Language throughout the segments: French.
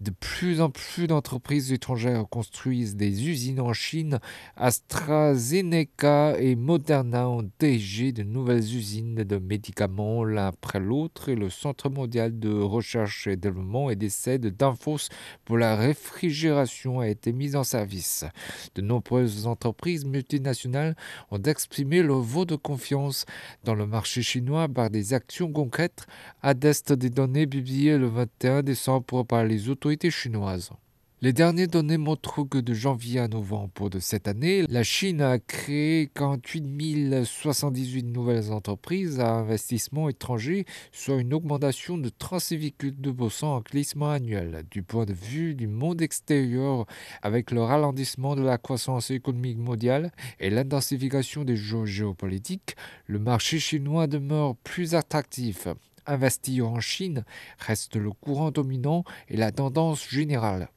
De plus en plus d'entreprises étrangères construisent des usines en Chine. AstraZeneca et Moderna ont dirigé de nouvelles usines de médicaments l'un après l'autre et le Centre mondial de recherche et développement et d'essai de Danfoss pour la réfrigération a été mis en service. De nombreuses entreprises multinationales ont exprimé leur vote de confiance dans le marché chinois par des actions concrètes, attestent des données publiées le 21 décembre par les autorités chinoises. Les dernières données montrent que de janvier à novembre de cette année, la Chine a créé 48 078 nouvelles entreprises à investissement étranger, soit une augmentation de 36,2% en glissement annuel. Du point de vue du monde extérieur, avec le ralentissement de la croissance économique mondiale et l'intensification des jeux géopolitiques, le marché chinois demeure plus attractif. Investir en Chine reste le courant dominant et la tendance générale.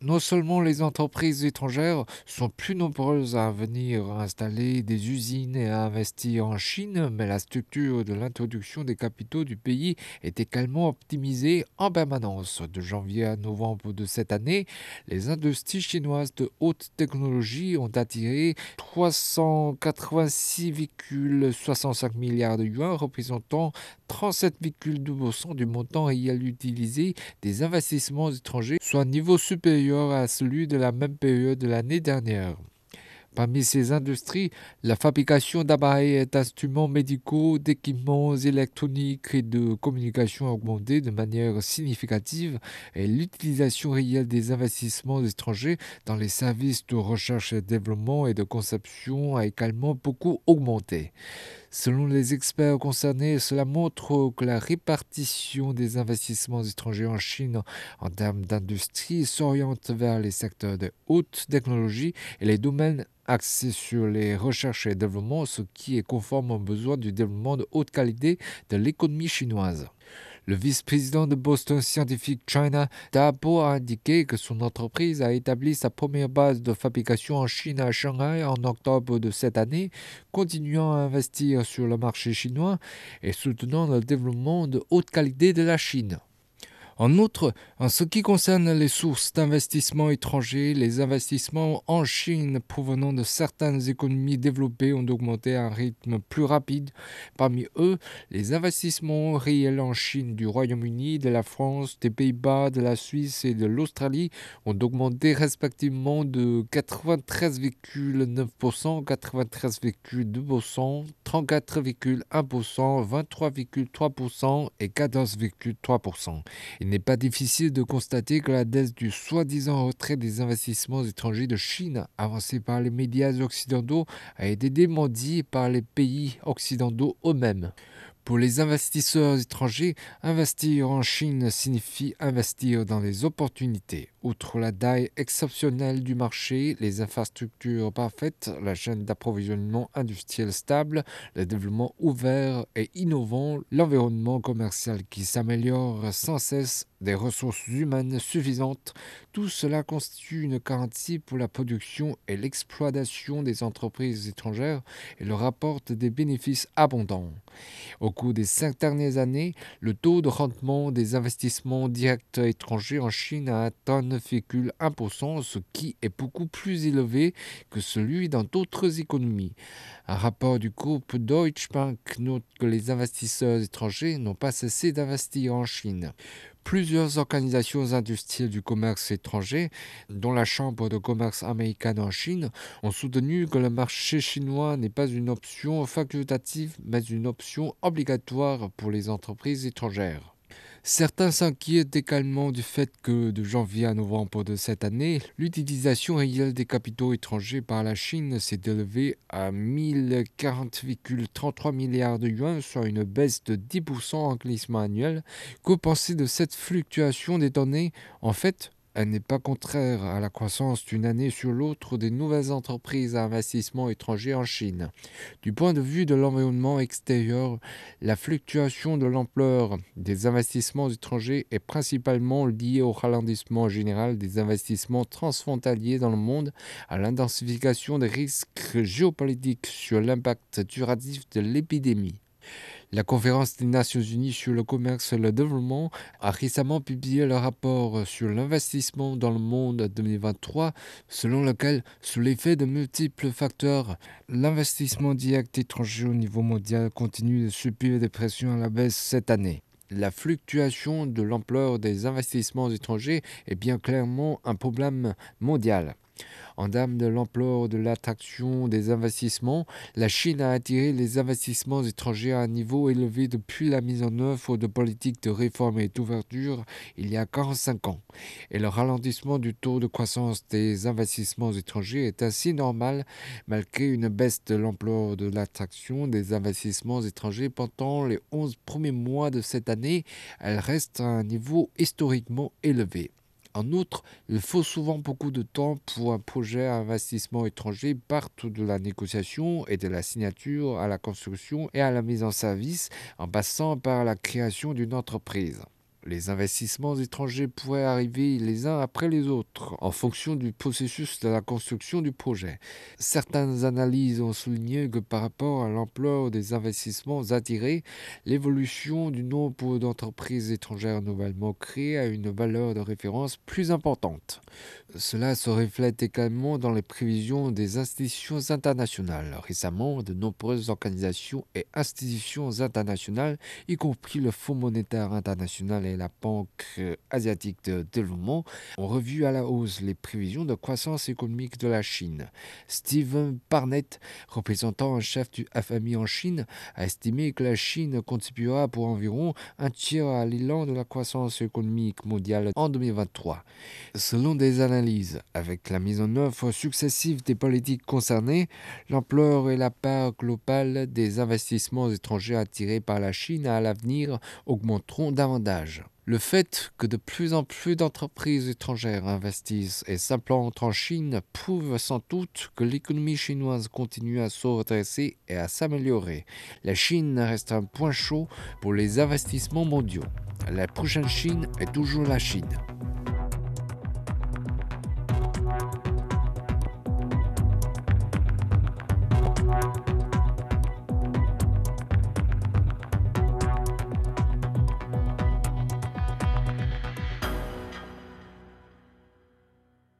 Non seulement les entreprises étrangères sont plus nombreuses à venir installer des usines et à investir en Chine, mais la structure de l'introduction des capitaux du pays est également optimisée en permanence. De janvier à novembre de cette année, les industries chinoises de haute technologie ont attiré 386,65 milliards de yuan, représentant 37,2% du montant réel utilisé des investissements étrangers, soit un niveau supérieur à celui de la même période de l'année dernière. Parmi ces industries, la fabrication d'appareils et d'instruments médicaux, d'équipements électroniques et de communication a augmenté de manière significative et l'utilisation réelle des investissements étrangers dans les services de recherche et développement et de conception a également beaucoup augmenté. Selon les experts concernés, cela montre que la répartition des investissements étrangers en Chine en termes d'industrie s'oriente vers les secteurs de haute technologie et les domaines axés sur les recherches et développement, ce qui est conforme aux besoins du développement de haute qualité de l'économie chinoise. Le vice-président de Boston Scientific China, Dabo, a indiqué que son entreprise a établi sa première base de fabrication en Chine à Shanghai en octobre de cette année, continuant à investir sur le marché chinois et soutenant le développement de haute qualité de la Chine. En outre, en ce qui concerne les sources d'investissement étrangers, les investissements en Chine provenant de certaines économies développées ont augmenté à un rythme plus rapide. Parmi eux, les investissements réels en Chine du Royaume-Uni, de la France, des Pays-Bas, de la Suisse et de l'Australie ont augmenté respectivement de 93,9%, 93,2%, 34,1%, 23,3% et 14,3%. Il n'est pas difficile de constater que la dette du soi-disant retrait des investissements étrangers de Chine, avancé par les médias occidentaux, a été démentie par les pays occidentaux eux-mêmes. Pour les investisseurs étrangers, investir en Chine signifie investir dans les opportunités. Outre la taille exceptionnelle du marché, les infrastructures parfaites, la chaîne d'approvisionnement industriel stable, le développement ouvert et innovant, l'environnement commercial qui s'améliore sans cesse, des ressources humaines suffisantes, tout cela constitue une garantie pour la production et l'exploitation des entreprises étrangères et leur apporte des bénéfices abondants. Au cours des cinq dernières années, le taux de rendement des investissements directs étrangers en Chine a atteint 9,1%, ce qui est beaucoup plus élevé que celui dans d'autres économies. Un rapport du groupe Deutsche Bank note que les investisseurs étrangers n'ont pas cessé d'investir en Chine. Plusieurs organisations industrielles du commerce étranger, dont la Chambre de commerce américaine en Chine, ont soutenu que le marché chinois n'est pas une option facultative, mais une option obligatoire pour les entreprises étrangères. Certains s'inquiètent également du fait que de janvier à novembre de cette année, l'utilisation réelle des capitaux étrangers par la Chine s'est élevée à 1040,33 milliards de yuan, soit une baisse de 10% en glissement annuel. Que penser de cette fluctuation des données? En fait, elle n'est pas contraire à la croissance d'une année sur l'autre des nouvelles entreprises à investissement étranger en Chine. Du point de vue de l'environnement extérieur, la fluctuation de l'ampleur des investissements étrangers est principalement liée au ralentissement général des investissements transfrontaliers dans le monde, à l'intensification des risques géopolitiques sur l'impact duratif de l'épidémie. La conférence des Nations Unies sur le commerce et le développement a récemment publié le rapport sur l'investissement dans le monde 2023, selon lequel, sous l'effet de multiples facteurs, l'investissement direct étranger au niveau mondial continue de subir des pressions à la baisse cette année. La fluctuation de l'ampleur des investissements étrangers est bien clairement un problème mondial. En dame de l'ampleur de l'attraction des investissements, la Chine a attiré les investissements étrangers à un niveau élevé depuis la mise en œuvre de politiques de réforme et d'ouverture il y a 45 ans. Et le ralentissement du taux de croissance des investissements étrangers est ainsi normal malgré une baisse de l'ampleur de l'attraction des investissements étrangers pendant les 11 premiers mois de cette année. Elle reste à un niveau historiquement élevé. En outre, il faut souvent beaucoup de temps pour un projet à investissement étranger partout de la négociation et de la signature à la construction et à la mise en service en passant par la création d'une entreprise. Les investissements étrangers pourraient arriver les uns après les autres en fonction du processus de la construction du projet. Certaines analyses ont souligné que par rapport à l'ampleur des investissements attirés, l'évolution du nombre d'entreprises étrangères nouvellement créées a une valeur de référence plus importante. Cela se reflète également dans les prévisions des institutions internationales. Récemment, de nombreuses organisations et institutions internationales, y compris le Fonds monétaire international et la Banque asiatique de développement ont revu à la hausse les prévisions de croissance économique de la Chine. Stephen Barnett, représentant en chef du FMI en Chine, a estimé que la Chine contribuera pour environ un tiers à l'élan de la croissance économique mondiale en 2023. Selon des analyses, avec la mise en œuvre successive des politiques concernées, l'ampleur et la part globale des investissements étrangers attirés par la Chine à l'avenir augmenteront davantage. Le fait que de plus en plus d'entreprises étrangères investissent et s'implantent en Chine prouve sans doute que l'économie chinoise continue à se redresser et à s'améliorer. La Chine reste un point chaud pour les investissements mondiaux. La prochaine Chine est toujours la Chine.